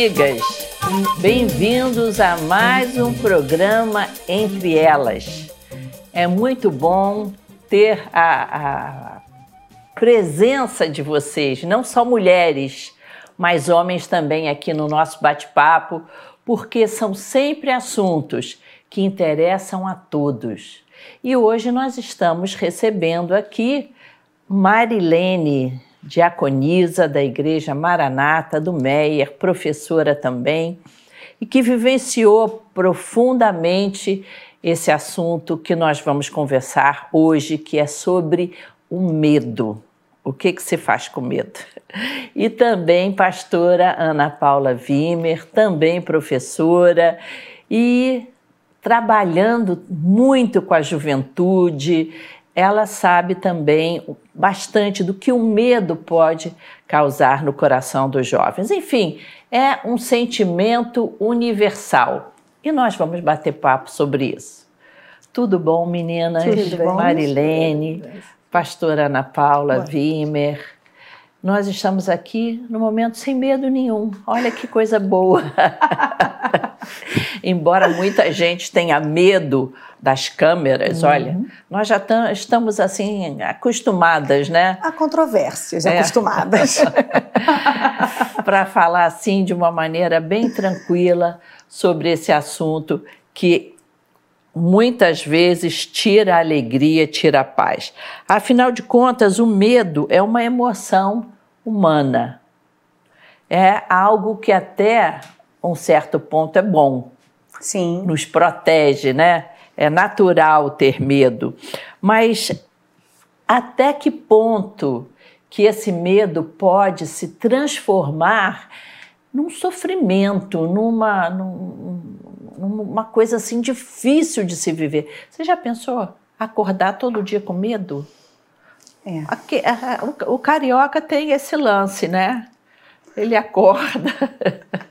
amigas! Bem-vindos a mais um programa Entre Elas. É muito bom ter a, a presença de vocês, não só mulheres, mas homens também aqui no nosso bate-papo, porque são sempre assuntos que interessam a todos. E hoje nós estamos recebendo aqui Marilene diaconisa da Igreja Maranata do Meier, professora também, e que vivenciou profundamente esse assunto que nós vamos conversar hoje, que é sobre o medo. O que, que se faz com medo? E também pastora Ana Paula Wimmer, também professora e trabalhando muito com a juventude, ela sabe também bastante do que o medo pode causar no coração dos jovens. Enfim, é um sentimento universal e nós vamos bater papo sobre isso. Tudo bom, meninas? Tudo bom. Marilene, pastora Ana Paula Wimmer. Nós estamos aqui no momento sem medo nenhum. Olha que coisa boa. Embora muita gente tenha medo das câmeras, uhum. olha, nós já estamos assim acostumadas, né? Há controvérsias, é. acostumadas. Para falar assim de uma maneira bem tranquila sobre esse assunto que muitas vezes tira a alegria, tira a paz. Afinal de contas, o medo é uma emoção humana. É algo que até um certo ponto é bom. Sim. Nos protege, né? é natural ter medo, mas até que ponto que esse medo pode se transformar num sofrimento, numa, numa coisa assim difícil de se viver. Você já pensou acordar todo dia com medo? É. Aqui, o, o carioca tem esse lance, né? Ele acorda,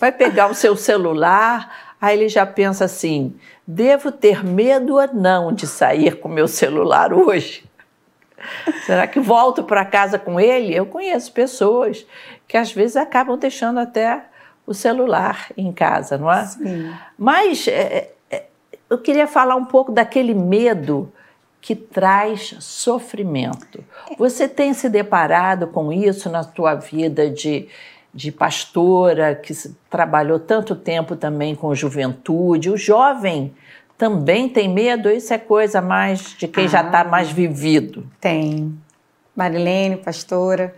vai pegar o seu celular, Aí ele já pensa assim: devo ter medo ou não de sair com meu celular hoje? Será que volto para casa com ele? Eu conheço pessoas que às vezes acabam deixando até o celular em casa, não é? Sim. Mas é, é, eu queria falar um pouco daquele medo que traz sofrimento. Você tem se deparado com isso na sua vida de de pastora, que trabalhou tanto tempo também com juventude. O jovem também tem medo, isso é coisa mais de quem ah, já está mais vivido. Tem. Marilene, pastora.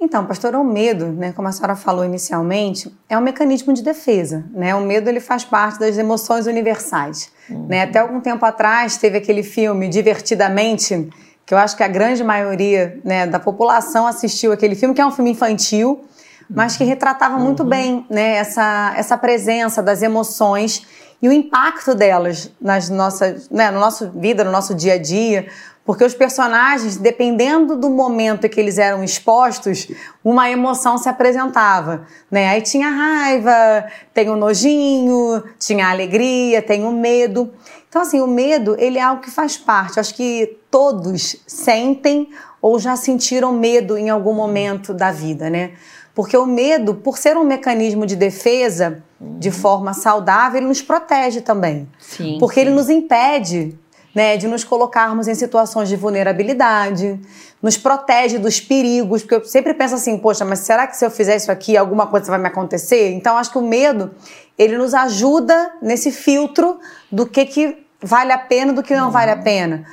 Então, pastora, o medo, né, como a senhora falou inicialmente, é um mecanismo de defesa. Né? O medo ele faz parte das emoções universais. Uhum. Né? Até algum tempo atrás teve aquele filme Divertidamente, que eu acho que a grande maioria né, da população assistiu aquele filme, que é um filme infantil, mas que retratava muito uhum. bem né, essa, essa presença das emoções e o impacto delas nas nossas, né, na nossa vida, no nosso dia a dia, porque os personagens, dependendo do momento em que eles eram expostos, uma emoção se apresentava, né? Aí tinha raiva, tem o nojinho, tinha a alegria, tem o medo. Então assim, o medo, ele é algo que faz parte. Eu acho que todos sentem ou já sentiram medo em algum momento da vida, né? Porque o medo, por ser um mecanismo de defesa de uhum. forma saudável, ele nos protege também. Sim, porque sim. ele nos impede né, de nos colocarmos em situações de vulnerabilidade, nos protege dos perigos, porque eu sempre penso assim, poxa, mas será que se eu fizer isso aqui, alguma coisa vai me acontecer? Então, acho que o medo, ele nos ajuda nesse filtro do que, que vale a pena do que não uhum. vale a pena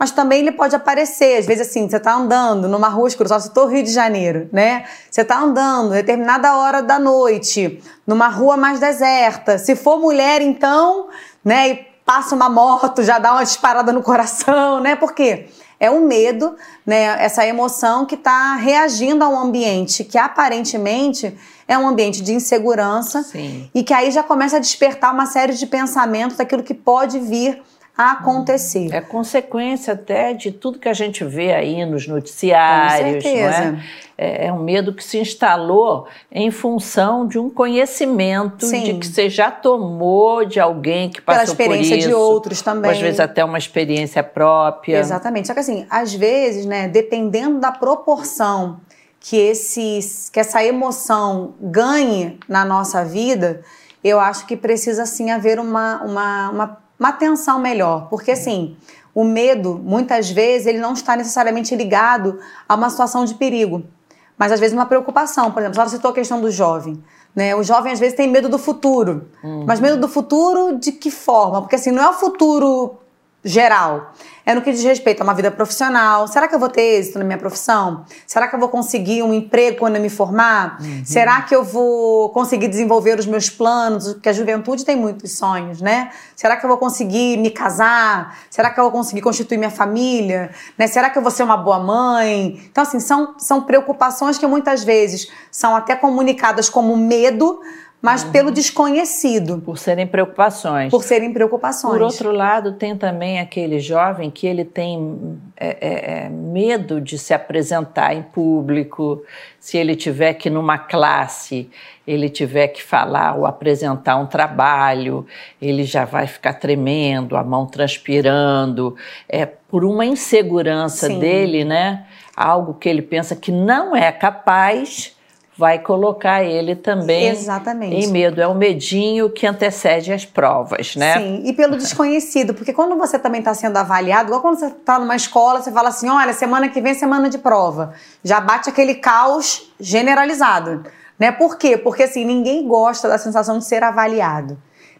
mas também ele pode aparecer. Às vezes, assim, você está andando numa rua escura, só se Rio de Janeiro, né? Você está andando, determinada hora da noite, numa rua mais deserta. Se for mulher, então, né, e passa uma moto, já dá uma disparada no coração, né? Por quê? É o medo, né? Essa emoção que está reagindo a um ambiente que aparentemente é um ambiente de insegurança Sim. e que aí já começa a despertar uma série de pensamentos daquilo que pode vir acontecer. É consequência até de tudo que a gente vê aí nos noticiários, não é? é? É um medo que se instalou em função de um conhecimento Sim. de que você já tomou de alguém que passou Pela experiência por isso, de outros também. Às vezes até uma experiência própria. Exatamente. Só que assim, às vezes, né, dependendo da proporção que, esse, que essa emoção ganhe na nossa vida, eu acho que precisa sim haver uma, uma, uma, uma atenção melhor. Porque assim, o medo, muitas vezes, ele não está necessariamente ligado a uma situação de perigo, mas às vezes uma preocupação. Por exemplo, você citou a questão do jovem. Né? O jovem às vezes tem medo do futuro. Uhum. Mas medo do futuro de que forma? Porque assim, não é o futuro geral. É no que diz respeito a uma vida profissional. Será que eu vou ter êxito na minha profissão? Será que eu vou conseguir um emprego quando eu me formar? Uhum. Será que eu vou conseguir desenvolver os meus planos? Porque a juventude tem muitos sonhos, né? Será que eu vou conseguir me casar? Será que eu vou conseguir constituir minha família? Né? Será que eu vou ser uma boa mãe? Então, assim, são, são preocupações que muitas vezes são até comunicadas como medo, mas uhum. pelo desconhecido. Por serem preocupações. Por serem preocupações. Por outro lado, tem também aquele jovem que ele tem é, é, é, medo de se apresentar em público, se ele tiver que numa classe, ele tiver que falar ou apresentar um trabalho, ele já vai ficar tremendo, a mão transpirando, é por uma insegurança Sim. dele, né? Algo que ele pensa que não é capaz vai colocar ele também Exatamente. em medo. É o medinho que antecede as provas, né? Sim, e pelo desconhecido, porque quando você também está sendo avaliado, igual quando você está numa escola, você fala assim: olha, semana que vem é semana de prova. Já bate aquele caos generalizado. Né? Por quê? Porque assim, ninguém gosta da sensação de ser avaliado.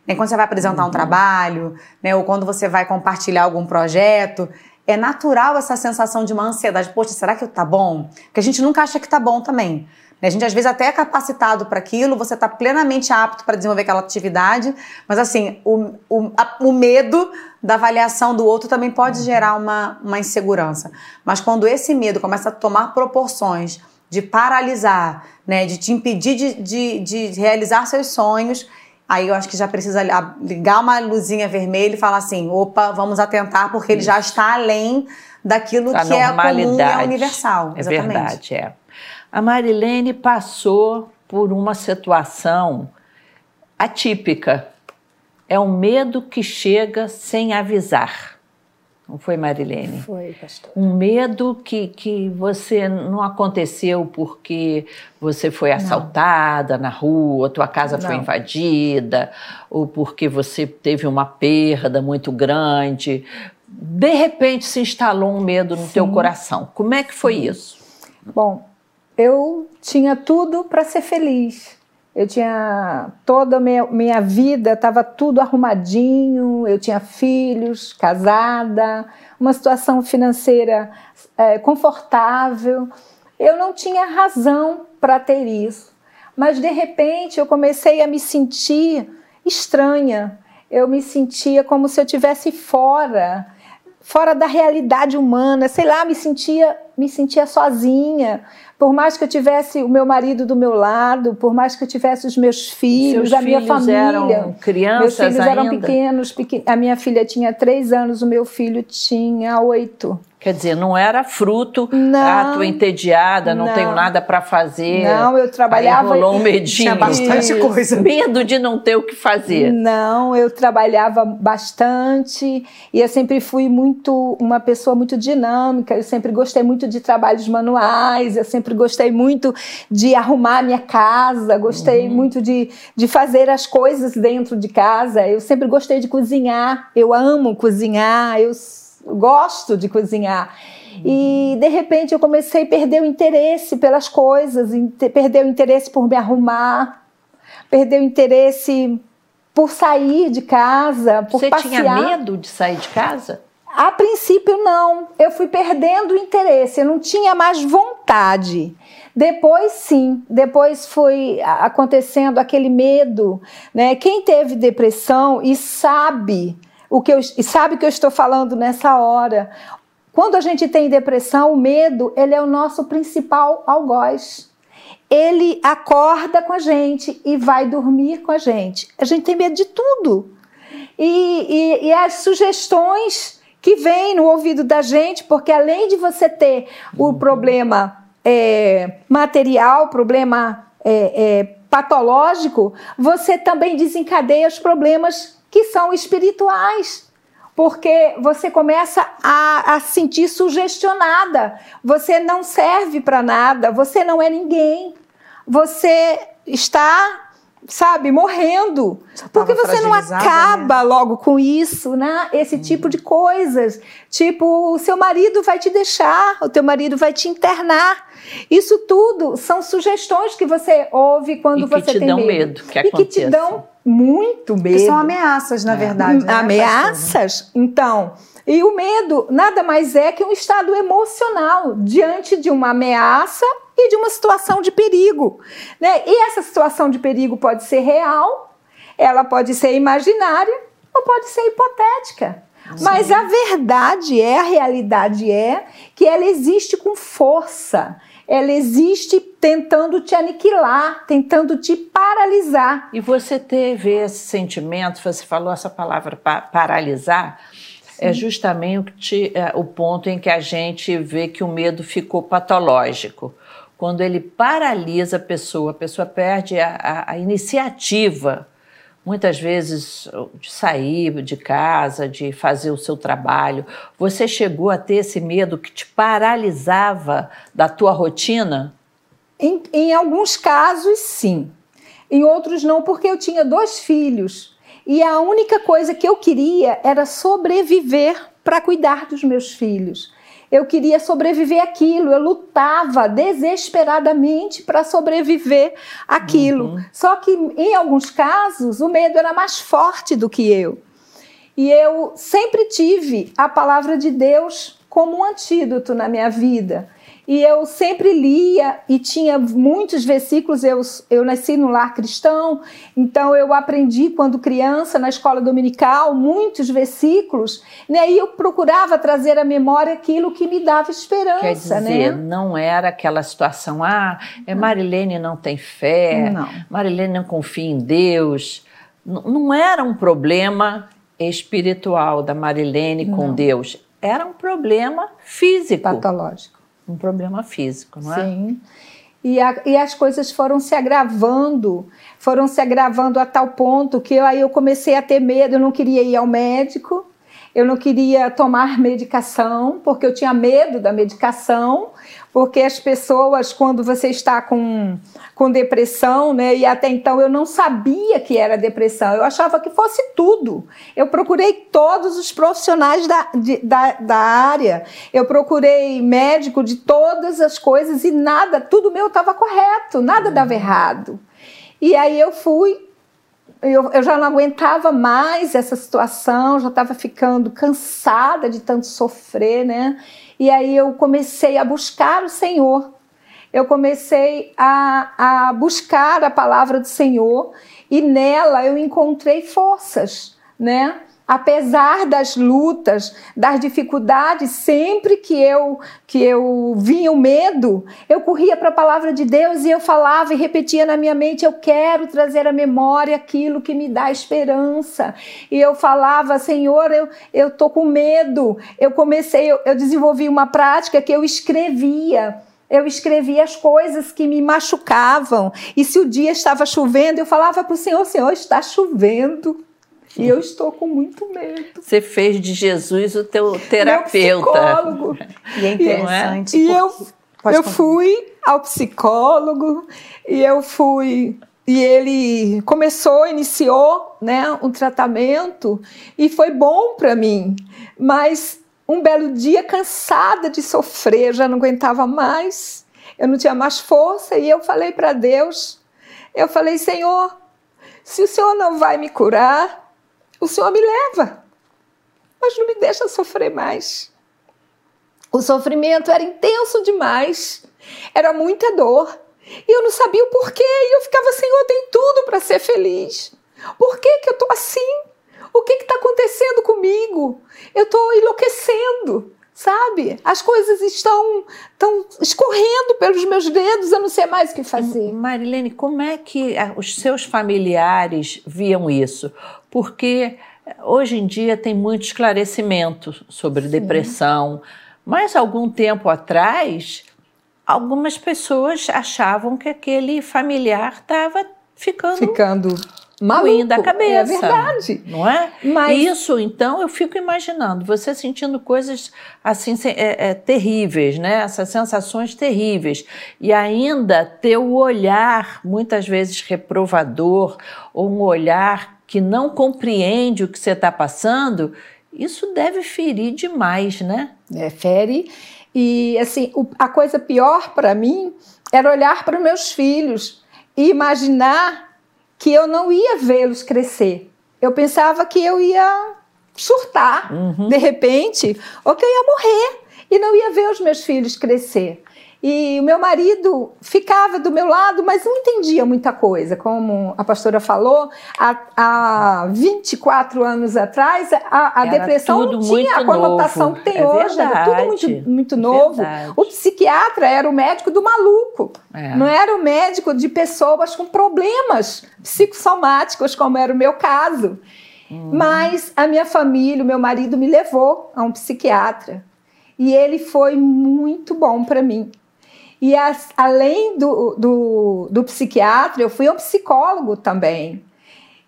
Né? Quando você vai apresentar uhum. um trabalho, né? ou quando você vai compartilhar algum projeto, é natural essa sensação de uma ansiedade. Poxa, será que tá bom? Porque a gente nunca acha que tá bom também. Né? A gente às vezes até é capacitado para aquilo, você está plenamente apto para desenvolver aquela atividade, mas assim, o, o, a, o, medo da avaliação do outro também pode uhum. gerar uma, uma insegurança. Mas quando esse medo começa a tomar proporções de paralisar, né, de te impedir de, de, de realizar seus sonhos, aí eu acho que já precisa ligar uma luzinha vermelha e falar assim: opa, vamos atentar, porque ele já está além daquilo a que é comum e é universal. É Exatamente. verdade, é. A Marilene passou por uma situação atípica. É um medo que chega sem avisar. Não foi, Marilene? Foi, pastor. Um medo que, que você não aconteceu porque você foi assaltada não. na rua, tua casa não. foi invadida, ou porque você teve uma perda muito grande. De repente se instalou um medo no Sim. teu coração. Como é que foi Sim. isso? Bom, eu tinha tudo para ser feliz. Eu tinha toda a minha, minha vida, estava tudo arrumadinho, eu tinha filhos, casada, uma situação financeira é, confortável. Eu não tinha razão para ter isso. Mas de repente eu comecei a me sentir estranha. Eu me sentia como se eu tivesse fora, fora da realidade humana, sei lá, me sentia, me sentia sozinha, por mais que eu tivesse o meu marido do meu lado, por mais que eu tivesse os meus filhos, Seus a minha família. Eram crianças meus filhos ainda? eram pequenos, pequen... a minha filha tinha três anos, o meu filho tinha oito. Quer dizer, não era fruto, não, ah, tô entediada, não, não tenho nada para fazer. Não, eu trabalhava. Aí rolou um medinho. Tinha bastante coisa. Medo de não ter o que fazer. Não, eu trabalhava bastante e eu sempre fui muito uma pessoa muito dinâmica. Eu sempre gostei muito de trabalhos manuais, eu sempre gostei muito de arrumar minha casa, gostei uhum. muito de, de fazer as coisas dentro de casa. Eu sempre gostei de cozinhar, eu amo cozinhar, eu gosto de cozinhar. E de repente eu comecei a perder o interesse pelas coisas, perder o interesse por me arrumar, perder o interesse por sair de casa, por Você passear. tinha medo de sair de casa? A princípio não, eu fui perdendo o interesse, eu não tinha mais vontade. Depois sim, depois foi acontecendo aquele medo, né? Quem teve depressão e sabe o que eu, e sabe que eu estou falando nessa hora. Quando a gente tem depressão, o medo, ele é o nosso principal algoz. Ele acorda com a gente e vai dormir com a gente. A gente tem medo de tudo. E, e, e as sugestões que vêm no ouvido da gente, porque além de você ter o problema é, material, problema é, é, patológico, você também desencadeia os problemas que são espirituais. porque você começa a, a sentir sugestionada. Você não serve para nada, você não é ninguém. Você está sabe, morrendo. Porque você não acaba né? logo com isso, né? Esse hum. tipo de coisas. Tipo, o seu marido vai te deixar, o teu marido vai te internar. Isso tudo são sugestões que você ouve quando e você tem medo. medo que e que te dão muito medo. Que são ameaças, na é. verdade. Né, ameaças. Então, e o medo nada mais é que um estado emocional diante de uma ameaça e de uma situação de perigo. Né? E essa situação de perigo pode ser real, ela pode ser imaginária ou pode ser hipotética. Sim. Mas a verdade é, a realidade é que ela existe com força. Ela existe tentando te aniquilar, tentando te paralisar. E você teve esse sentimento, você falou essa palavra pa paralisar, é justamente é, o ponto em que a gente vê que o medo ficou patológico quando ele paralisa a pessoa, a pessoa perde a, a, a iniciativa, muitas vezes, de sair de casa, de fazer o seu trabalho. Você chegou a ter esse medo que te paralisava da tua rotina? Em, em alguns casos, sim. Em outros, não, porque eu tinha dois filhos. E a única coisa que eu queria era sobreviver para cuidar dos meus filhos eu queria sobreviver aquilo, eu lutava desesperadamente para sobreviver aquilo. Uhum. Só que em alguns casos o medo era mais forte do que eu. E eu sempre tive a palavra de Deus como um antídoto na minha vida. E eu sempre lia e tinha muitos versículos. Eu, eu nasci no lar cristão, então eu aprendi quando criança na escola dominical muitos versículos, né? E eu procurava trazer à memória aquilo que me dava esperança, Quer dizer, né? não era aquela situação, ah, é Marilene não tem fé, não. Marilene não confia em Deus. não era um problema espiritual da Marilene com não. Deus, era um problema físico. Patológico um problema físico, não é? Sim. E, a, e, as coisas foram se agravando, foram se agravando a tal ponto que eu, aí eu comecei a ter medo, eu não queria ir ao médico, eu não queria tomar medicação, porque eu tinha medo da medicação, porque as pessoas, quando você está com, com depressão, né, e até então eu não sabia que era depressão, eu achava que fosse tudo. Eu procurei todos os profissionais da, de, da, da área, eu procurei médico de todas as coisas e nada, tudo meu estava correto, nada dava errado. E aí eu fui eu, eu já não aguentava mais essa situação, já estava ficando cansada de tanto sofrer, né? E aí eu comecei a buscar o Senhor. Eu comecei a, a buscar a palavra do Senhor e nela eu encontrei forças, né? Apesar das lutas, das dificuldades, sempre que eu que eu vinha o medo, eu corria para a palavra de Deus e eu falava e repetia na minha mente: eu quero trazer à memória aquilo que me dá esperança. E eu falava: Senhor, eu eu tô com medo. Eu comecei, eu, eu desenvolvi uma prática que eu escrevia eu escrevia as coisas que me machucavam. E se o dia estava chovendo, eu falava para o Senhor: Senhor, está chovendo. E eu estou com muito medo. Você fez de Jesus o teu terapeuta. Meu psicólogo. E é interessante. E eu, eu fui ao psicólogo e eu fui e ele começou, iniciou, né, um tratamento e foi bom para mim. Mas um belo dia, cansada de sofrer, já não aguentava mais, eu não tinha mais força e eu falei para Deus, eu falei, Senhor, se o Senhor não vai me curar, o Senhor me leva, mas não me deixa sofrer mais. O sofrimento era intenso demais, era muita dor. E eu não sabia o porquê. E eu ficava, Senhor, eu tenho tudo para ser feliz. Por que, que eu estou assim? O que está acontecendo comigo? Eu estou enlouquecendo, sabe? As coisas estão, estão escorrendo pelos meus dedos, eu não sei mais o que fazer. Marilene, como é que os seus familiares viam isso? Porque hoje em dia tem muito esclarecimento sobre Sim. depressão, mas algum tempo atrás, algumas pessoas achavam que aquele familiar estava ficando. Ficando maluco. ruim da cabeça. É verdade. Não é? Mas- Isso, então, eu fico imaginando, você sentindo coisas assim é, é, terríveis, né? Essas sensações terríveis. E ainda ter o olhar, muitas vezes reprovador, ou um olhar que não compreende o que você está passando, isso deve ferir demais, né? É, fere. E assim, o- a coisa pior para mim era olhar para os meus filhos e imaginar que eu não ia vê-los crescer. Eu pensava que eu ia surtar de repente, ou que eu ia morrer e não ia ver os meus filhos crescer. E o meu marido ficava do meu lado, mas não entendia muita coisa. Como a pastora falou, há, há 24 anos atrás, a, a depressão não tinha a conotação novo. que tem É hoje, era tudo verdade. muito, muito novo. Verdade. O psiquiatra era o médico do maluco, É. não era o médico de pessoas com problemas psicossomáticos, como era o meu caso. Hum. Mas a minha família, o meu marido me levou a um psiquiatra. E ele foi muito bom para mim. E as- além do, do, do psiquiatra, eu fui a um psicólogo também.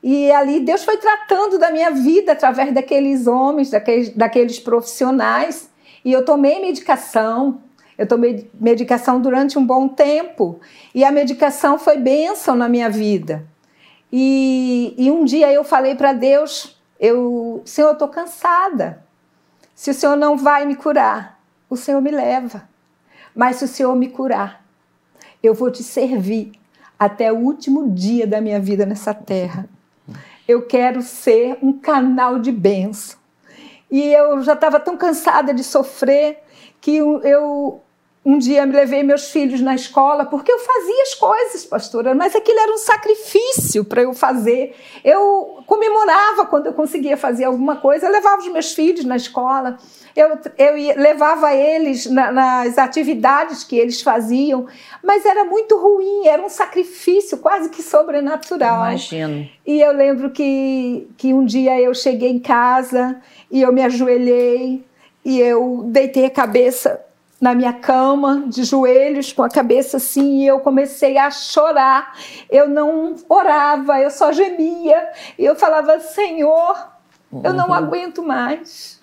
E ali Deus foi tratando da minha vida através daqueles homens, daqueles, daqueles profissionais. E eu tomei medicação. Eu tomei medicação durante um bom tempo. E a medicação foi bênção na minha vida. E, e um dia eu falei para Deus: eu, Senhor, eu estou cansada. Se o Senhor não vai me curar, o Senhor me leva. Mas se o Senhor me curar, eu vou te servir até o último dia da minha vida nessa terra. Eu quero ser um canal de bênção. E eu já estava tão cansada de sofrer que eu, um dia me levei meus filhos na escola porque eu fazia as coisas, pastora, mas aquilo era um sacrifício para eu fazer. Eu comemorava quando eu conseguia fazer alguma coisa, eu levava os meus filhos na escola, eu, eu ia- levava eles na- nas atividades que eles faziam, mas era muito ruim, era um sacrifício quase que sobrenatural. Imagino. E eu lembro que, que um dia eu cheguei em casa e eu me ajoelhei e eu deitei a cabeça na minha cama, de joelhos, com a cabeça assim, e eu comecei a chorar. Eu não orava, eu só gemia. E eu falava: Senhor, eu não aguento mais.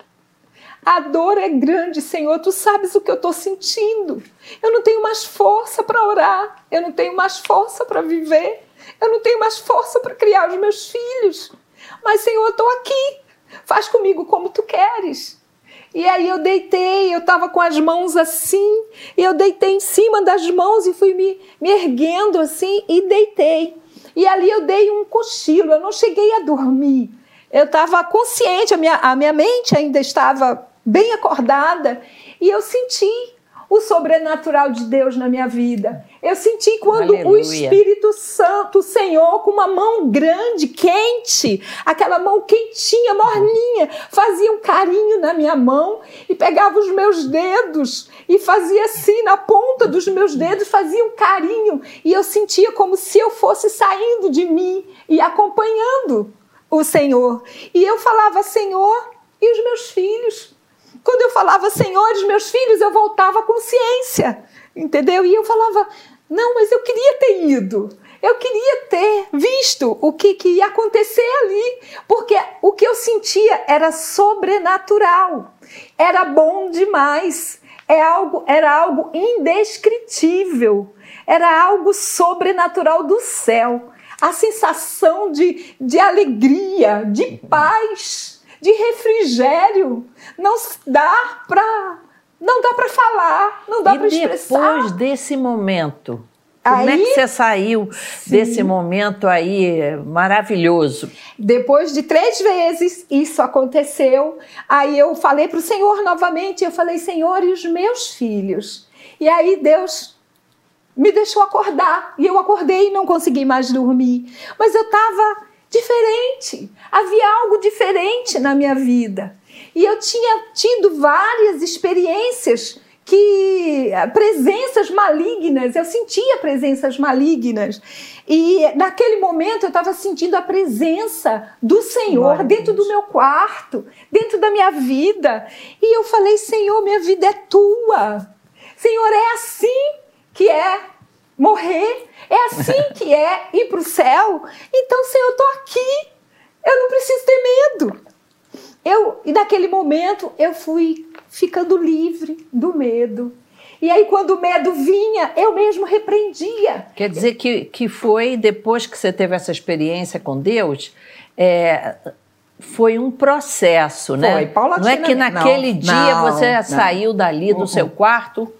A dor é grande, Senhor. Tu sabes o que eu estou sentindo. Eu não tenho mais força para orar. Eu não tenho mais força para viver. Eu não tenho mais força para criar os meus filhos. Mas, Senhor, eu estou aqui. Faz comigo como tu queres. E aí eu deitei, eu estava com as mãos assim, e eu deitei em cima das mãos e fui me, me erguendo assim e deitei. E ali eu dei um cochilo, eu não cheguei a dormir. Eu estava consciente, a minha, a minha mente ainda estava bem acordada, e eu senti o sobrenatural de Deus na minha vida. Eu senti quando o Aleluia. Espírito Santo, o Senhor, com uma mão grande, quente, aquela mão quentinha, morninha, fazia um carinho na minha mão e pegava os meus dedos e fazia assim na ponta dos meus dedos, fazia um carinho e eu sentia como se eu fosse saindo de mim e acompanhando o Senhor. E eu falava, Senhor, e os meus filhos? Quando eu falava, Senhor, os meus filhos, eu voltava à consciência, entendeu? E eu falava, não, mas eu queria ter ido. Eu queria ter visto o que, que ia acontecer ali, porque o que eu sentia era sobrenatural, era bom demais, é algo, era algo indescritível, era algo sobrenatural do céu. A sensação de, de alegria, de paz, de refrigério, não dá para não dá para falar, não dá para E expressar. depois desse momento, como é que você saiu desse momento aí maravilhoso? Depois de três vezes isso aconteceu, aí eu falei para o Senhor novamente, eu falei, Senhor, e os meus filhos? E aí Deus me deixou acordar, e eu acordei e não consegui mais dormir. Mas eu estava diferente, havia algo diferente na minha vida. E eu tinha tido várias experiências que presenças malignas, eu sentia presenças malignas. E naquele momento eu estava sentindo a presença do Senhor dentro do meu quarto, dentro da minha vida. E eu falei: Senhor, minha vida é tua. Senhor, é assim que é morrer. É assim que é ir para o céu. Então, Senhor, eu estou aqui. Eu não preciso ter medo. Eu, e naquele momento eu fui ficando livre do medo. E aí, quando o medo vinha, eu mesmo repreendia. Quer dizer que, que foi depois que você teve essa experiência com Deus, é, foi um processo, né? Foi, Não é que naquele não, dia não, você não. saiu dali do Uhum. seu quarto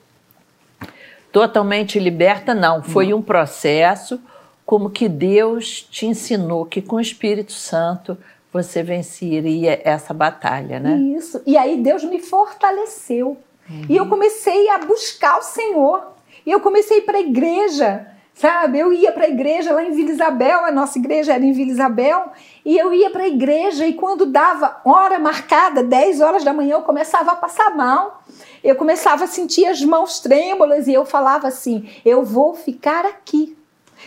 totalmente liberta, não. Foi um processo como que Deus te ensinou que com o Espírito Santo você venceria essa batalha, né? Isso. E aí Deus me fortaleceu. E eu comecei a buscar o Senhor. E eu comecei a ir para a igreja, sabe? Eu ia para a igreja lá em Vila Isabel, a nossa igreja era em Vila Isabel, e eu ia para a igreja e quando dava hora marcada, 10 horas da manhã, eu começava a passar mal. Eu começava a sentir as mãos trêmulas e eu falava assim: "Eu vou ficar aqui.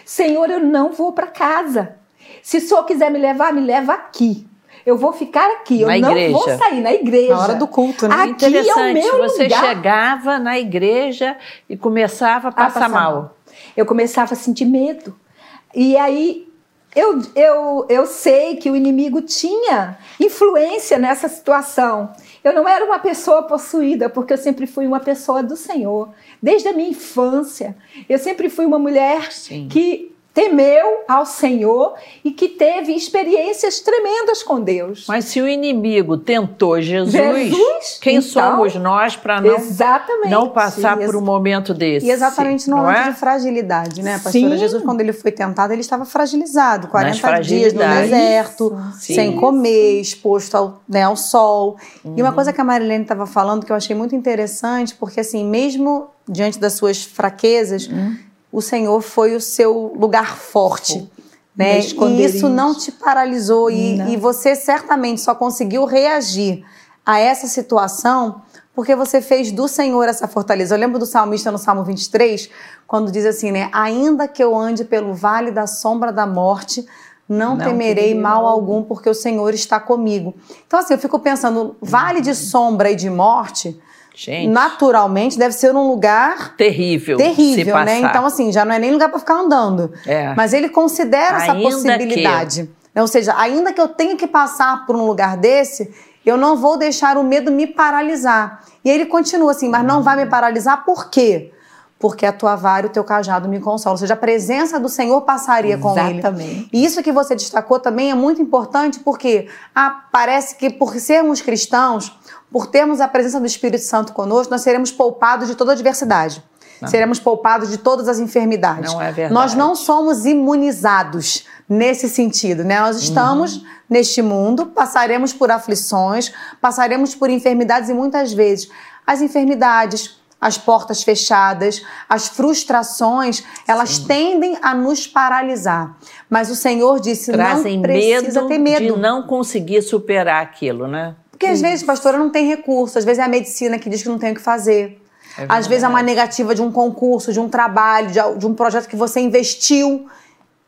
Senhor, eu não vou para casa. Se o Senhor quiser me levar, me leva aqui. Eu vou ficar aqui, eu Na não igreja. vou sair na igreja. Na hora do culto, né? Aqui é o Interessante, meu você lugar. chegava na igreja e começava a passar, passar mal. mal. Eu começava a sentir medo. E aí eu, eu, eu sei que o inimigo tinha influência nessa situação. Eu não era uma pessoa possuída, porque eu sempre fui uma pessoa do Senhor. Desde a minha infância, eu sempre fui uma mulher Sim. que temeu ao Senhor e que teve experiências tremendas com Deus. Mas se o inimigo tentou Jesus, Jesus, quem então, somos nós para não, não passar por um momento desse? E exatamente no momento é? de fragilidade, né, pastora? Sim. Jesus, quando ele foi tentado, ele estava fragilizado, 40 dias no deserto, Sim. sem comer, exposto ao, né, ao sol. E Uhum. uma coisa que a Marilene estava falando que eu achei muito interessante, porque assim, mesmo diante das suas fraquezas, Uhum. O Senhor foi o seu lugar forte. Né? Meu E isso não te paralisou e, e você certamente só conseguiu reagir a essa situação porque você fez do Senhor essa fortaleza. Eu lembro do salmista no Salmo 23, quando diz assim, né? Ainda que eu ande pelo vale da sombra da morte, não, Não temerei mal mal algum, porque o Senhor está comigo. Então, assim, eu fico pensando, vale de sombra e de morte, Gente, naturalmente, deve ser um lugar terrível. terrível, né? Então, assim, já não é nem lugar para ficar andando. É. Mas ele considera essa Ainda possibilidade. Né? Ou seja, ainda que eu tenha que passar por um lugar desse, eu não vou deixar o medo me paralisar. E ele continua assim, mas não vai me paralisar por quê? Porque a tua vara e o teu cajado me consolam. Ou seja, a presença do Senhor passaria com ele. Exatamente. E isso que você destacou também é muito importante porque ah, parece que por sermos cristãos, por termos a presença do Espírito Santo conosco, nós seremos poupados de toda adversidade. Seremos poupados de todas as enfermidades. Não é verdade. Nós não somos imunizados nesse sentido, né? Nós estamos Uhum. neste mundo, passaremos por aflições, passaremos por enfermidades e muitas vezes as enfermidades, as portas fechadas, as frustrações, elas tendem a nos paralisar. Mas o Senhor disse: Trazem não precisa medo, ter medo. de não conseguir superar aquilo, né? Porque às vezes, pastora, não tem recurso, às vezes é a medicina que diz que não tem o que fazer. É às vezes é uma negativa de um concurso, de um trabalho, de, de um projeto que você investiu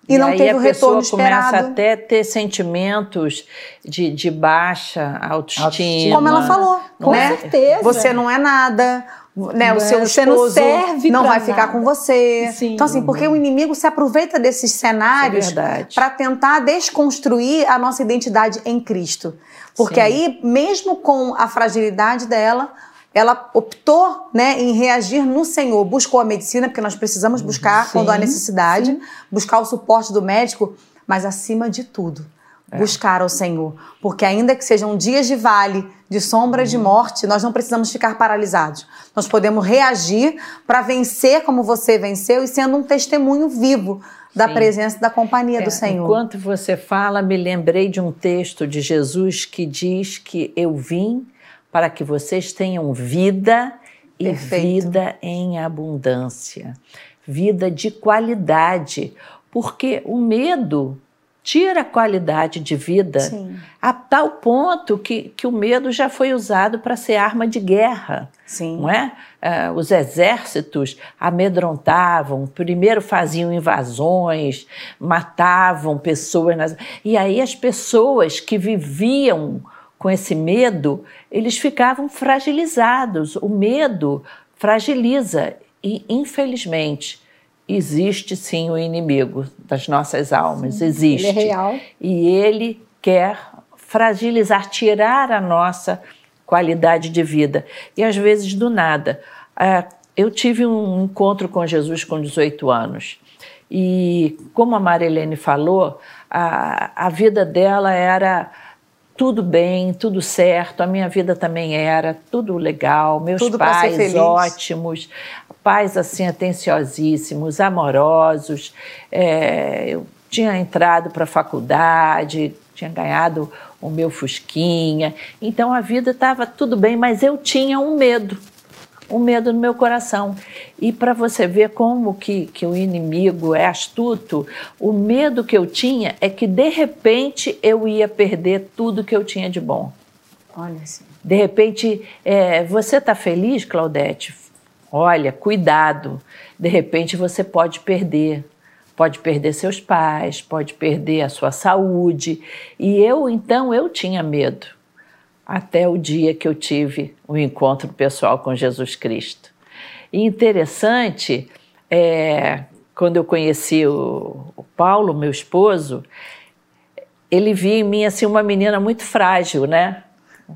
e, não aí teve a o retorno pessoa começa esperado. até a ter sentimentos de, de baixa autoestima. Como ela falou, não Com é? né? certeza. Você não é nada, né? O Não, seu você não esposo serve não pra vai ficar nada. com você. Sim. Então assim, porque o inimigo se aproveita desses cenários Isso é para tentar desconstruir a nossa identidade em Cristo. Porque Sim. aí, mesmo com a fragilidade dela, ela optou né, em reagir no Senhor, buscou a medicina, porque nós precisamos buscar Sim, quando há necessidade, buscar o suporte do médico, mas acima de tudo, É. buscar ao Senhor. Porque ainda que sejam dias de vale, de sombra Uhum. de morte, nós não precisamos ficar paralisados. Nós podemos reagir para vencer como você venceu e sendo um testemunho vivo da Sim. presença e da companhia É, do Senhor. Enquanto você fala, me lembrei de um texto de Jesus que diz que eu vim para que vocês tenham vida e Perfeito. vida em abundância, vida de qualidade, porque o medo tira a qualidade de vida Sim, a tal ponto que, que o medo já foi usado para ser arma de guerra sim. não é? Ah, os exércitos amedrontavam, primeiro faziam invasões, matavam pessoas. Nas... E aí as pessoas que viviam com esse medo, eles ficavam fragilizados. O medo fragiliza. E, infelizmente, existe sim o inimigo das nossas almas, sim, existe. Ele é real. E ele quer fragilizar, tirar a nossa qualidade de vida. E às vezes do nada. É, eu tive um encontro com Jesus com 18 anos. E como a Marilene falou, a, a vida dela era tudo bem, tudo certo, a minha vida também era, tudo legal, meus tudo pais ótimos, pais assim atenciosíssimos, amorosos. É, eu tinha entrado para a faculdade, tinha ganhado o meu fusquinha, então a vida estava tudo bem, mas eu tinha um medo um medo no meu coração. E para você ver como que, que o inimigo é astuto, o medo que eu tinha é que de repente eu ia perder tudo que eu tinha de bom. Olha assim. De repente, é, você está feliz, Claudete? Olha, cuidado. De repente você pode perder. Pode perder seus pais, pode perder a sua saúde. E eu, então, eu tinha medo até o dia que eu tive o um encontro pessoal com Jesus Cristo. E interessante, é, quando eu conheci o, o, Paulo, meu esposo, ele via em mim assim uma menina muito frágil, né?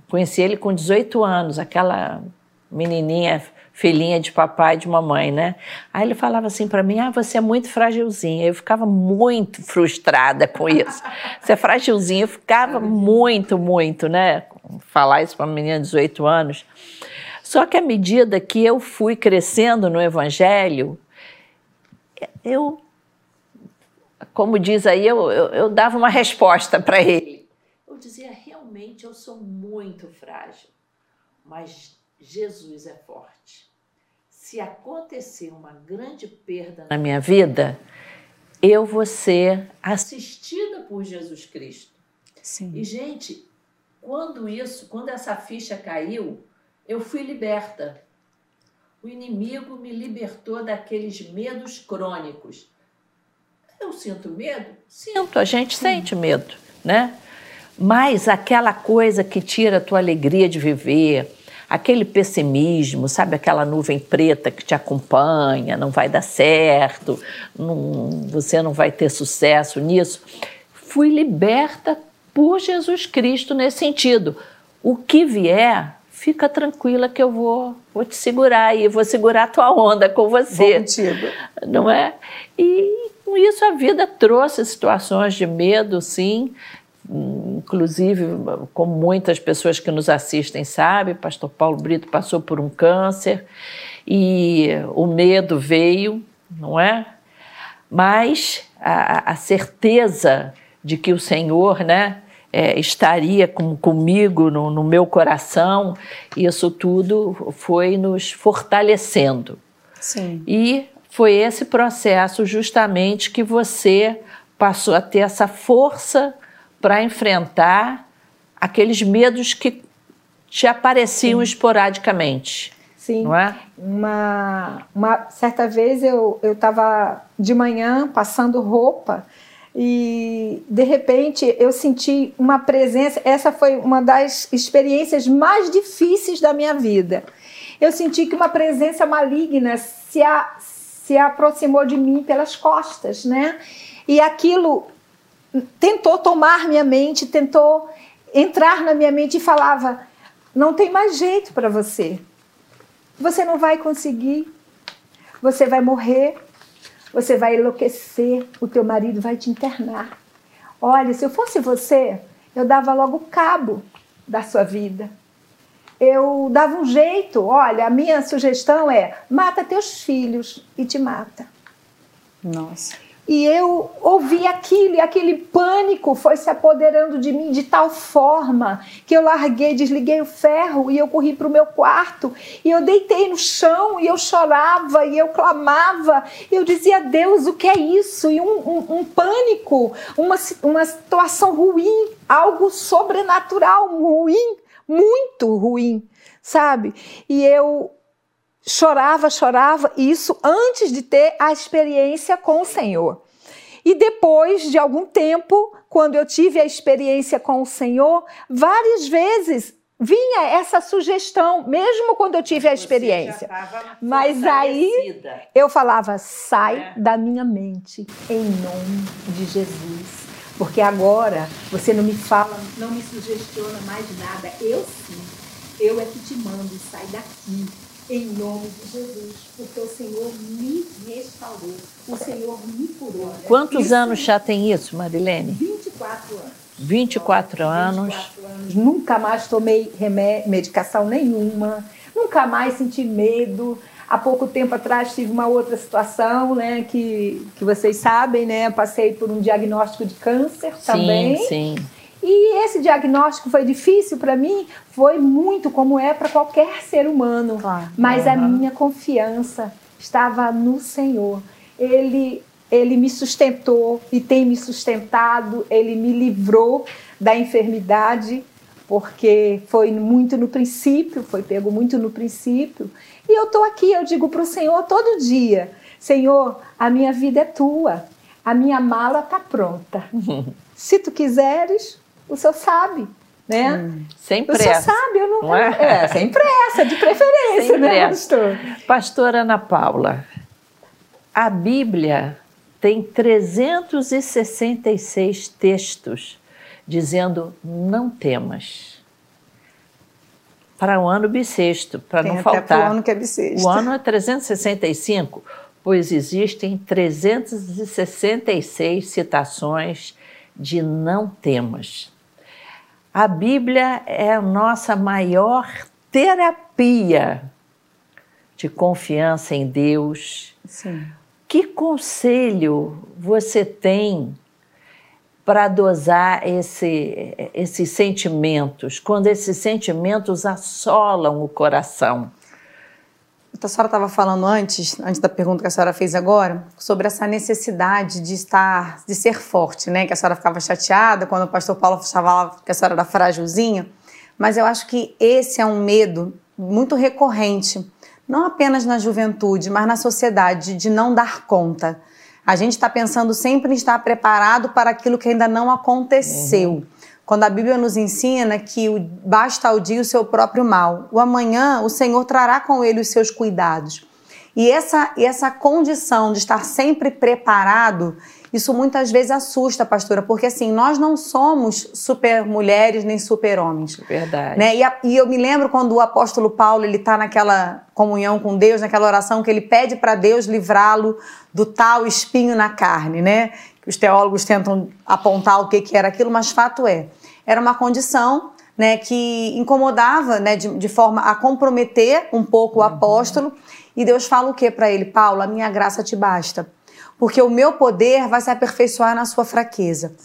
Conheci ele com 18 anos, aquela menininha filhinha de papai e de mamãe, né? Aí ele falava assim para mim: "Ah, você é muito frágilzinha". Eu ficava muito frustrada com isso. Você é frágilzinha, eu ficava muito, muito, né? falar isso para uma menina de 18 anos. Só que à medida que eu fui crescendo no Evangelho, eu, como diz aí, eu, eu, eu dava uma resposta para ele. Eu dizia: realmente eu sou muito frágil, mas Jesus é forte. Se acontecer uma grande perda na minha vida, eu vou ser assistida por Jesus Cristo. Sim. E, gente, quando isso, quando essa ficha caiu, eu fui liberta. O inimigo me libertou daqueles medos crônicos. Eu sinto medo? Sinto, a gente sente medo, né? Mas aquela coisa que tira a tua alegria de viver, aquele pessimismo, sabe aquela nuvem preta que te acompanha, não vai dar certo, não, você não vai ter sucesso nisso. Fui liberta por Jesus Cristo nesse sentido. O que vier, fica tranquila que eu vou, vou te segurar e vou segurar a tua onda com você. Contigo. Não é? E com isso a vida trouxe situações de medo, sim. Inclusive, como muitas pessoas que nos assistem sabem, pastor Paulo Brito passou por um câncer e o medo veio, não é? Mas a, a certeza de que o Senhor, né, é, estaria com, comigo no, no meu coração, isso tudo foi nos fortalecendo. Sim. E foi esse processo justamente que você passou a ter essa força para enfrentar aqueles medos que te apareciam Sim. esporadicamente. Sim. Não é? Uma, uma certa vez eu estava de manhã passando roupa e de repente eu senti uma presença. Essa foi uma das experiências mais difíceis da minha vida. Eu senti que uma presença maligna se, a, se aproximou de mim pelas costas, né? E aquilo tentou tomar minha mente, tentou entrar na minha mente e falava: não tem mais jeito para você. Você não vai conseguir. Você vai morrer você vai enlouquecer, o teu marido vai te internar. Olha, se eu fosse você, eu dava logo cabo da sua vida. Eu dava um jeito, olha, a minha sugestão é: mata teus filhos e te mata. Nossa. E eu ouvi aquilo, e aquele pânico foi se apoderando de mim de tal forma que eu larguei, desliguei o ferro e eu corri para o meu quarto. E eu deitei no chão e eu chorava e eu clamava. E eu dizia, Deus, o que é isso? E um, um, um pânico, uma, uma situação ruim, algo sobrenatural, ruim, muito ruim, sabe? E eu chorava, chorava, e isso antes de ter a experiência com o Senhor. E depois de algum tempo, quando eu tive a experiência com o Senhor, várias vezes vinha essa sugestão, mesmo quando eu tive a experiência. Mas aí eu falava: sai é. da minha mente, em nome de Jesus. Porque agora você não me fala, não me sugestiona mais nada. Eu sim. Eu é que te mando, sai daqui em nome de Jesus, porque o Senhor me restaurou, o Senhor me curou. Quantos isso, anos já tem isso, Marilene? 24 anos. 24 anos. 24 anos. Nunca mais tomei medicação nenhuma, nunca mais senti medo. Há pouco tempo atrás tive uma outra situação, né, que, que vocês sabem, né, passei por um diagnóstico de câncer sim, também. Sim, sim. E esse diagnóstico foi difícil para mim, foi muito como é para qualquer ser humano. Claro. Mas uhum. a minha confiança estava no Senhor. Ele ele me sustentou e tem me sustentado, ele me livrou da enfermidade, porque foi muito no princípio, foi pego muito no princípio. E eu estou aqui, eu digo para o Senhor todo dia: Senhor, a minha vida é tua, a minha mala está pronta. Se tu quiseres, o senhor sabe, né? Hum, sem pressa. O senhor sabe, eu não, não é? é? sem pressa, de preferência, sem né, pressa. pastor? Pastora Ana Paula, a Bíblia tem 366 textos dizendo não temas. Para o ano bissexto, para não faltar. Para o ano que é bissexto. O ano é 365, pois existem 366 citações de não temas. A Bíblia é a nossa maior terapia de confiança em Deus. Sim. Que conselho você tem para dosar esse, esses sentimentos, quando esses sentimentos assolam o coração? A senhora estava falando antes, antes da pergunta que a senhora fez agora, sobre essa necessidade de estar, de ser forte, né? Que a senhora ficava chateada quando o pastor Paulo falava que a senhora era frágilzinha. Mas eu acho que esse é um medo muito recorrente, não apenas na juventude, mas na sociedade, de não dar conta. A gente está pensando sempre em estar preparado para aquilo que ainda não aconteceu. Uhum. Quando a Bíblia nos ensina que basta ao dia o seu próprio mal, o amanhã o Senhor trará com ele os seus cuidados. E essa, essa condição de estar sempre preparado, isso muitas vezes assusta, pastora, porque assim, nós não somos super mulheres nem super homens. Verdade. Né? E, a, e eu me lembro quando o apóstolo Paulo ele está naquela comunhão com Deus, naquela oração que ele pede para Deus livrá-lo do tal espinho na carne, né? Que os teólogos tentam apontar o que, que era aquilo, mas fato é era uma condição né, que incomodava né, de, de, forma a comprometer um pouco o uhum. apóstolo. E Deus fala o que para ele? Paulo, a minha graça te basta. Porque o meu poder vai se aperfeiçoar na sua fraqueza.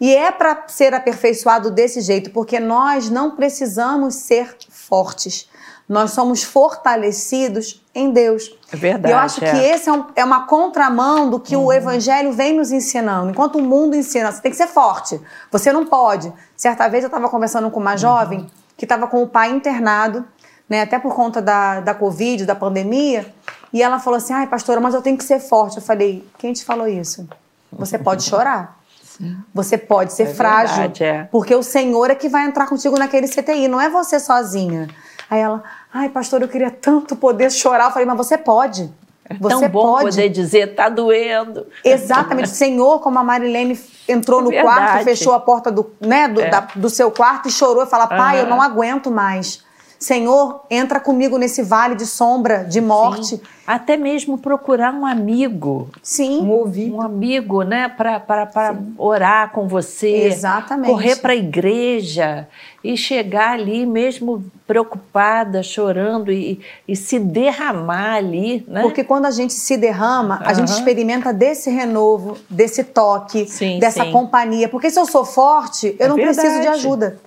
E é para ser aperfeiçoado desse jeito, porque nós não precisamos ser fortes nós somos fortalecidos em Deus. É verdade. E eu acho é. que esse é, um, é, uma contramão do que uhum. o Evangelho vem nos ensinando. Enquanto o mundo ensina, você tem que ser forte, você não pode. Certa vez eu estava conversando com uma jovem uhum. que estava com o pai internado, né, até por conta da, da Covid, da pandemia, e ela falou assim: ai, pastora, mas eu tenho que ser forte. Eu falei: quem te falou isso? Você pode chorar. Você pode ser é frágil, verdade, é. porque o Senhor é que vai entrar contigo naquele CTI, não é você sozinha. Aí ela, ai, pastor, eu queria tanto poder chorar. Eu falei, mas você pode. É você tão bom pode. poder dizer, tá doendo. Exatamente. Senhor, como a Marilene entrou no Verdade. quarto, fechou a porta do, né, do, é. da, do seu quarto e chorou e fala, pai, uhum. eu não aguento mais. Senhor, entra comigo nesse vale de sombra, de morte. Sim. Até mesmo procurar um amigo. Sim. Um ouvido. Um amigo, né? Para orar com você. Exatamente. Correr para a igreja e chegar ali mesmo preocupada, chorando e, e, se derramar ali, né? Porque quando a gente se derrama, uhum. a gente experimenta desse renovo, desse toque, sim, dessa sim. companhia. Porque se eu sou forte, eu é não verdade. preciso de ajuda.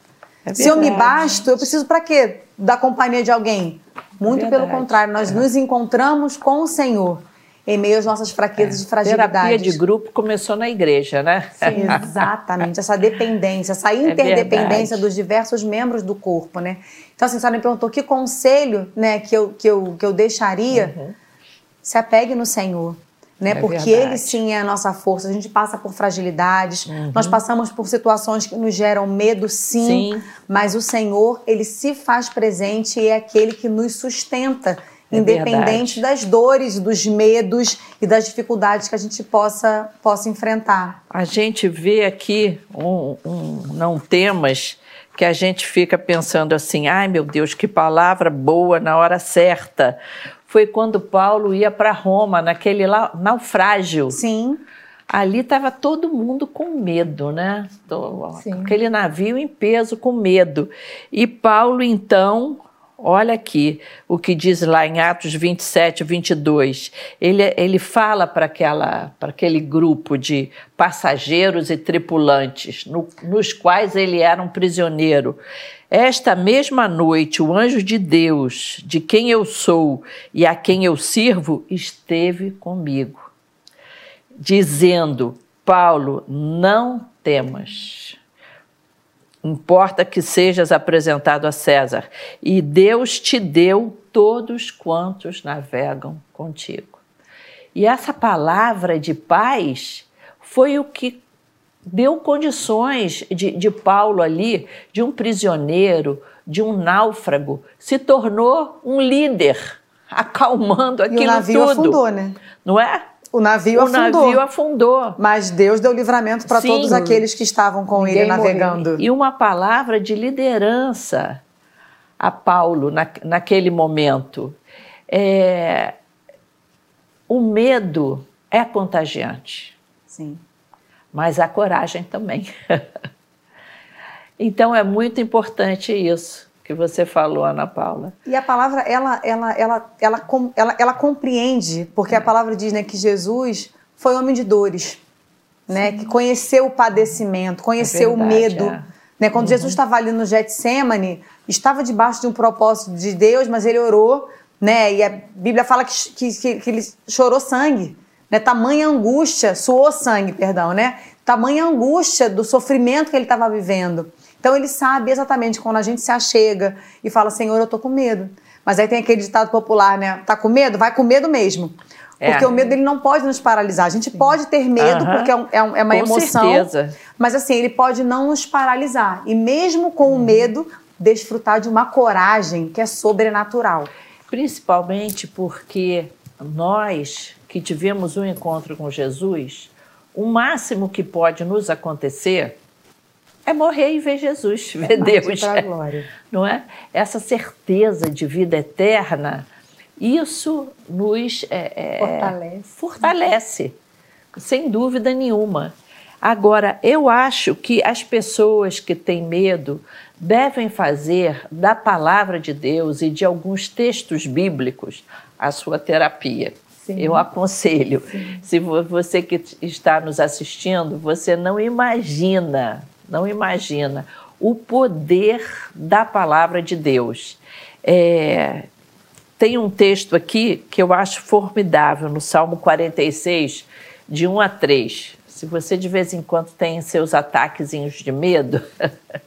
É se eu me basto, eu preciso para quê? Da companhia de alguém? Muito é pelo contrário, nós é. nos encontramos com o Senhor em meio às nossas fraquezas é. e fragilidades. Terapia de grupo começou na igreja, né? Sim, exatamente. essa dependência, essa é interdependência dos diversos membros do corpo, né? Então, assim, a senhora me perguntou que conselho né, que, eu, que, eu, que eu deixaria. Uhum. Se apegue no Senhor. Né? É Porque verdade. ele sim é a nossa força. A gente passa por fragilidades, uhum. nós passamos por situações que nos geram medo, sim, sim, mas o Senhor, ele se faz presente e é aquele que nos sustenta. É independente verdade. das dores, dos medos e das dificuldades que a gente possa, possa enfrentar. A gente vê aqui um, um não temas que a gente fica pensando assim: ai meu Deus, que palavra boa na hora certa foi quando Paulo ia para Roma, naquele lá, naufrágio. Sim. Ali estava todo mundo com medo, né? Aquele navio em peso, com medo. E Paulo, então, olha aqui o que diz lá em Atos 27, 22. Ele, ele fala para aquele grupo de passageiros e tripulantes, no, nos quais ele era um prisioneiro. Esta mesma noite, o anjo de Deus, de quem eu sou e a quem eu sirvo, esteve comigo, dizendo: Paulo, não temas. Importa que sejas apresentado a César, e Deus te deu todos quantos navegam contigo. E essa palavra de paz foi o que deu condições de, de Paulo ali, de um prisioneiro, de um náufrago, se tornou um líder, acalmando aquilo tudo. E o navio tudo. afundou, né? Não é? O navio o afundou. O navio afundou. Mas Deus deu livramento para todos aqueles que estavam com ele navegando. Morreu. E uma palavra de liderança a Paulo na, naquele momento. É, o medo é contagiante. Sim mas a coragem também. então é muito importante isso que você falou, Ana Paula. E a palavra ela ela ela ela, ela, ela compreende, porque a palavra diz né, que Jesus foi homem de dores, né, que conheceu o padecimento, conheceu é verdade, o medo. É. Né? Quando uhum. Jesus estava ali no Getsemane, estava debaixo de um propósito de Deus, mas ele orou, né? E a Bíblia fala que, que, que ele chorou sangue né? Tamanha angústia, suou sangue, perdão, né? Tamanha angústia do sofrimento que ele estava vivendo. Então ele sabe exatamente quando a gente se achega e fala, Senhor, eu tô com medo. Mas aí tem aquele ditado popular, né? Tá com medo? Vai com medo mesmo. É. Porque o medo ele não pode nos paralisar. A gente Sim. pode ter medo, porque é, um, é, é uma com emoção. Certeza. Mas assim, ele pode não nos paralisar. E mesmo com o medo, desfrutar de uma coragem que é sobrenatural. Principalmente porque nós que tivemos um encontro com Jesus, o máximo que pode nos acontecer é morrer e ver Jesus, ver é Deus. glória. Não é? Essa certeza de vida eterna, isso nos é, é, fortalece. fortalece, sem dúvida nenhuma. Agora, eu acho que as pessoas que têm medo devem fazer da palavra de Deus e de alguns textos bíblicos a sua terapia. Sim. Eu aconselho. Sim. Se você que está nos assistindo, você não imagina, não imagina o poder da palavra de Deus. É, tem um texto aqui que eu acho formidável, no Salmo 46, de 1 a 3. Se você de vez em quando tem seus ataquezinhos de medo,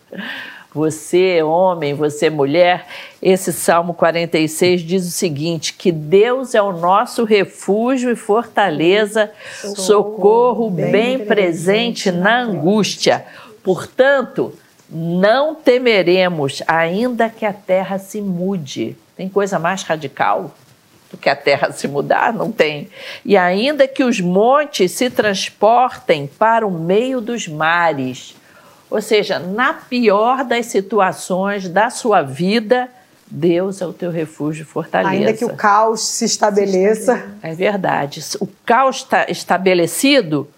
você homem, você mulher, esse Salmo 46 diz o seguinte: que Deus é o nosso refúgio e fortaleza, socorro, socorro bem, bem presente na angústia. Portanto, não temeremos, ainda que a terra se mude. Tem coisa mais radical do que a terra se mudar? Não tem. E ainda que os montes se transportem para o meio dos mares ou seja, na pior das situações da sua vida, Deus é o teu refúgio e fortaleza. Ainda que o caos se estabeleça. É verdade. O caos está estabelecido,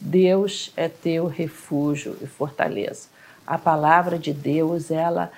Deus é teu refúgio e fortaleza. A palavra de Deus, ela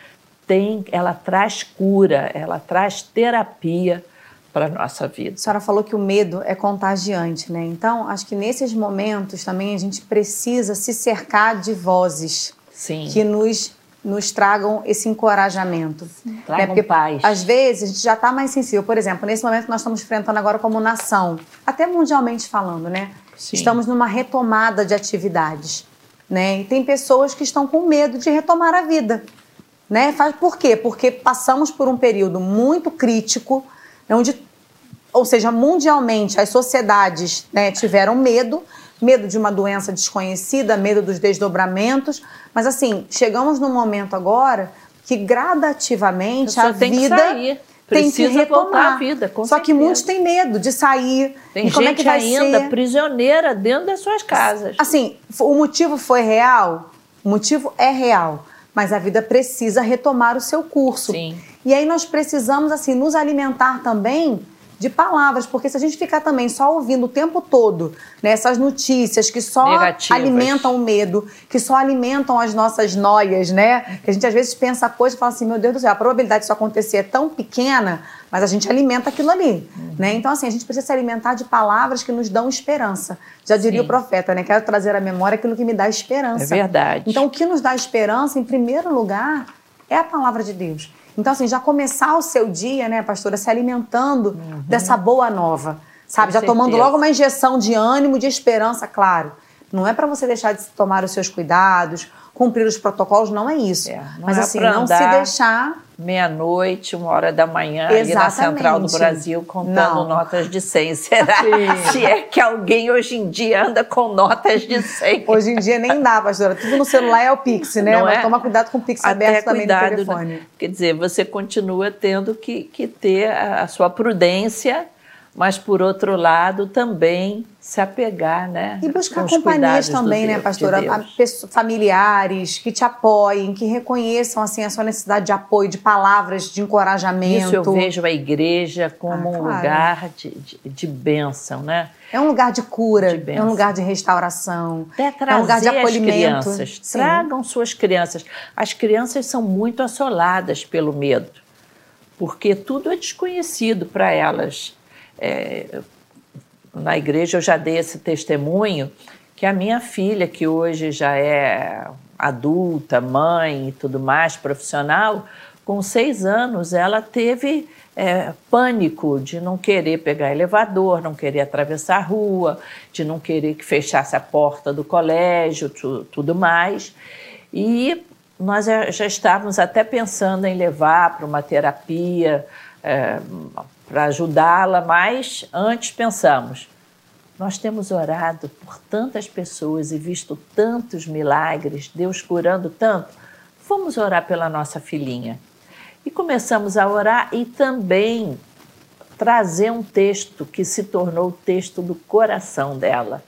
tem, ela traz cura, ela traz terapia para a nossa vida. A senhora falou que o medo é contagiante, né? Então, acho que nesses momentos também a gente precisa se cercar de vozes Sim. que nos nos tragam esse encorajamento. Sim. Tragam né? Porque, paz. Às vezes a gente já está mais sensível. Por exemplo, nesse momento que nós estamos enfrentando agora como nação, até mundialmente falando, né? Sim. Estamos numa retomada de atividades. Né? E tem pessoas que estão com medo de retomar a vida. Né? Faz por quê? Porque passamos por um período muito crítico onde ou seja, mundialmente as sociedades né, tiveram medo, medo de uma doença desconhecida, medo dos desdobramentos, mas assim, chegamos num momento agora que gradativamente a, tem vida que sair. tem Precisa que retomar. voltar à vida, com Só que certeza. muitos têm medo de sair. Tem e como gente é que vai ainda ser? prisioneira dentro das suas casas. Assim, o motivo foi real? O motivo é real. Mas a vida precisa retomar o seu curso. Sim. E aí nós precisamos, assim, nos alimentar também de palavras, porque se a gente ficar também só ouvindo o tempo todo né, essas notícias que só Negativas. alimentam o medo, que só alimentam as nossas noias, né? Que a gente às vezes pensa coisa e fala assim, meu Deus do céu, a probabilidade disso acontecer é tão pequena, mas a gente alimenta aquilo ali, Uhum. né? Então, assim, a gente precisa se alimentar de palavras que nos dão esperança. Já diria Sim. o profeta, né? Quero trazer à memória aquilo que me dá esperança. É verdade. Então, o que nos dá esperança, em primeiro lugar, é a palavra de Deus. Então, assim, já começar o seu dia, né, pastora, se alimentando dessa boa nova, sabe? Uhum. Com já tomando certeza. logo uma injeção de ânimo, de esperança, claro. Não é para você deixar de tomar os seus cuidados, cumprir os protocolos, não é isso. É, não Mas, é assim, não se deixar. Meia-noite, uma hora da manhã, ali na Exatamente. Central do Brasil, contando Não. notas de 100. Será? Se é que alguém hoje em dia anda com notas de 100. Hoje em dia nem dá, pastora. Tudo no celular é o Pix, né? Não Mas é? toma cuidado com o Pix Até aberto também cuidado, no telefone. né? Quer dizer, você continua tendo que, que ter a, a sua prudência, mas por outro lado também se apegar, né? E buscar companhias também, né, Deus- pastora? de Familiares que te apoiem, que reconheçam assim a sua necessidade de apoio, de palavras de encorajamento. Isso eu vejo a igreja como Ah, um claro. lugar de, de, de bênção, né? É um lugar de cura, De é um lugar de restauração, é um lugar de as acolhimento. crianças. Sim. Tragam suas crianças. As crianças são muito assoladas pelo medo, porque tudo é desconhecido para elas. É, na igreja eu já dei esse testemunho que a minha filha, que hoje já é adulta, mãe e tudo mais, profissional, com seis anos ela teve é, pânico de não querer pegar elevador, não querer atravessar a rua, de não querer que fechasse a porta do colégio, tu- tudo mais. E nós já estávamos até pensando em levar para uma terapia para ajudá-la, mas antes pensamos, nós temos orado por tantas pessoas e visto tantos milagres, Deus curando tanto. Vamos orar pela nossa filhinha. E começamos a orar e também trazer um texto que se tornou o texto do coração dela.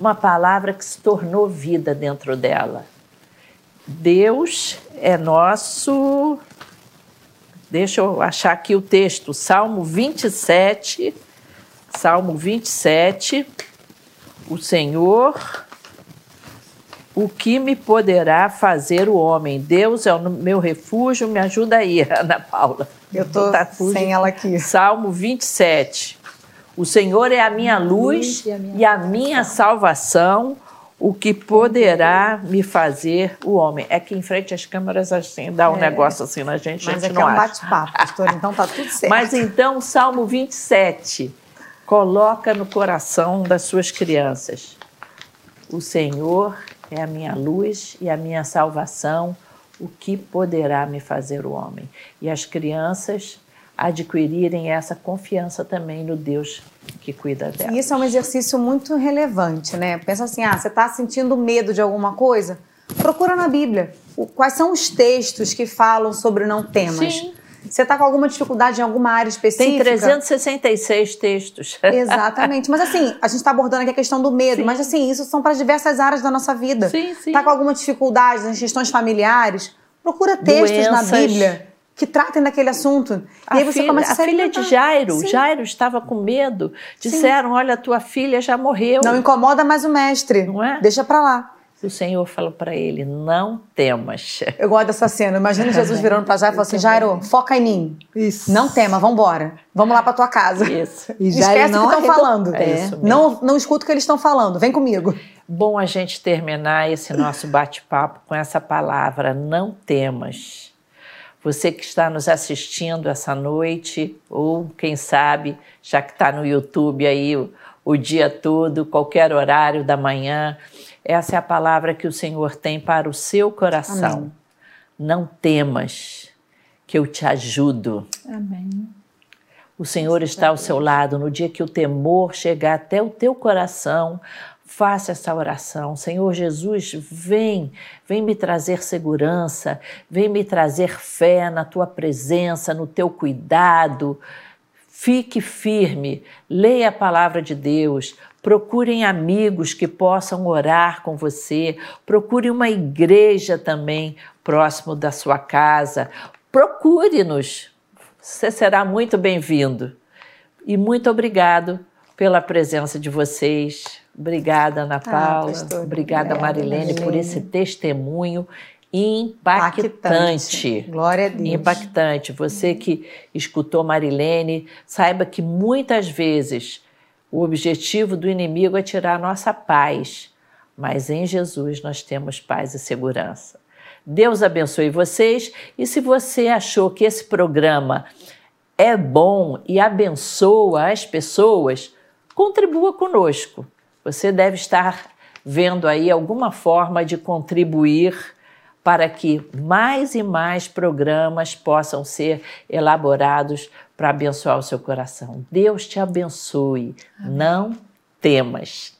Uma palavra que se tornou vida dentro dela. Deus é nosso. Deixa eu achar aqui o texto, Salmo 27. Salmo 27. O Senhor, o que me poderá fazer o homem? Deus é o meu refúgio, me ajuda aí, Ana Paula. Eu tô Tá sem ela aqui. Salmo 27. O Senhor é a minha luz e a minha salvação, o que poderá me fazer o homem. É que em frente às câmeras assim, dá um negócio assim na gente, a Mas gente aqui é não um acha. bate-papo, pastora, então tá tudo certo. Mas então, Salmo 27, coloca no coração das suas crianças. O Senhor é a minha luz e a minha salvação, o que poderá me fazer o homem? E as crianças adquirirem essa confiança também no Deus que cuida delas. Isso é um exercício muito relevante, né? Pensa assim, ah, você está sentindo medo de alguma coisa? Procura na Bíblia. Quais são os textos que falam sobre não temas? Sim. Você está com alguma dificuldade em alguma área específica? Tem 366 textos. Exatamente. Mas assim, a gente está abordando aqui a questão do medo, Sim. mas assim, isso são para diversas áreas da nossa vida. Sim, sim. Tá com alguma dificuldade nas questões familiares? Procura textos na Doenças. Bíblia que tratem daquele assunto. A e aí você filha, começa a a filha de Jairo, Sim. Jairo estava com medo. Disseram: Olha, tua filha já morreu. Não incomoda mais o mestre. Não é? Deixa pra lá. O Senhor falou para ele: Não temas. Eu gosto dessa cena. Imagina Jesus virando pra Jairo e falando assim: Jairo, foca em mim. Isso. Não tema, vambora. Vamos lá pra tua casa. Isso. E Esquece o que não estão falando. É isso mesmo. não, não escuta o que eles estão falando. Vem comigo. Bom a gente terminar esse nosso bate-papo com essa palavra: Não temas. Você que está nos assistindo essa noite, ou quem sabe, já que está no YouTube aí o, o dia todo, qualquer horário da manhã, essa é a palavra que o Senhor tem para o seu coração. Amém. Não temas, que eu te ajudo. Amém. O Senhor está ao seu lado no dia que o temor chegar até o teu coração. Faça essa oração. Senhor Jesus, vem, vem me trazer segurança, vem me trazer fé na tua presença, no teu cuidado. Fique firme, leia a palavra de Deus, procurem amigos que possam orar com você, procure uma igreja também próximo da sua casa. Procure-nos, você será muito bem-vindo. E muito obrigado pela presença de vocês. Obrigada, Ana ah, Paula. Ah, Obrigada, Marilene, Marilene, por esse testemunho impactante. impactante. Glória a Deus. Impactante. Você que escutou Marilene, saiba que muitas vezes o objetivo do inimigo é tirar a nossa paz, mas em Jesus nós temos paz e segurança. Deus abençoe vocês e se você achou que esse programa é bom e abençoa as pessoas, contribua conosco. Você deve estar vendo aí alguma forma de contribuir para que mais e mais programas possam ser elaborados para abençoar o seu coração. Deus te abençoe. Amém. Não temas.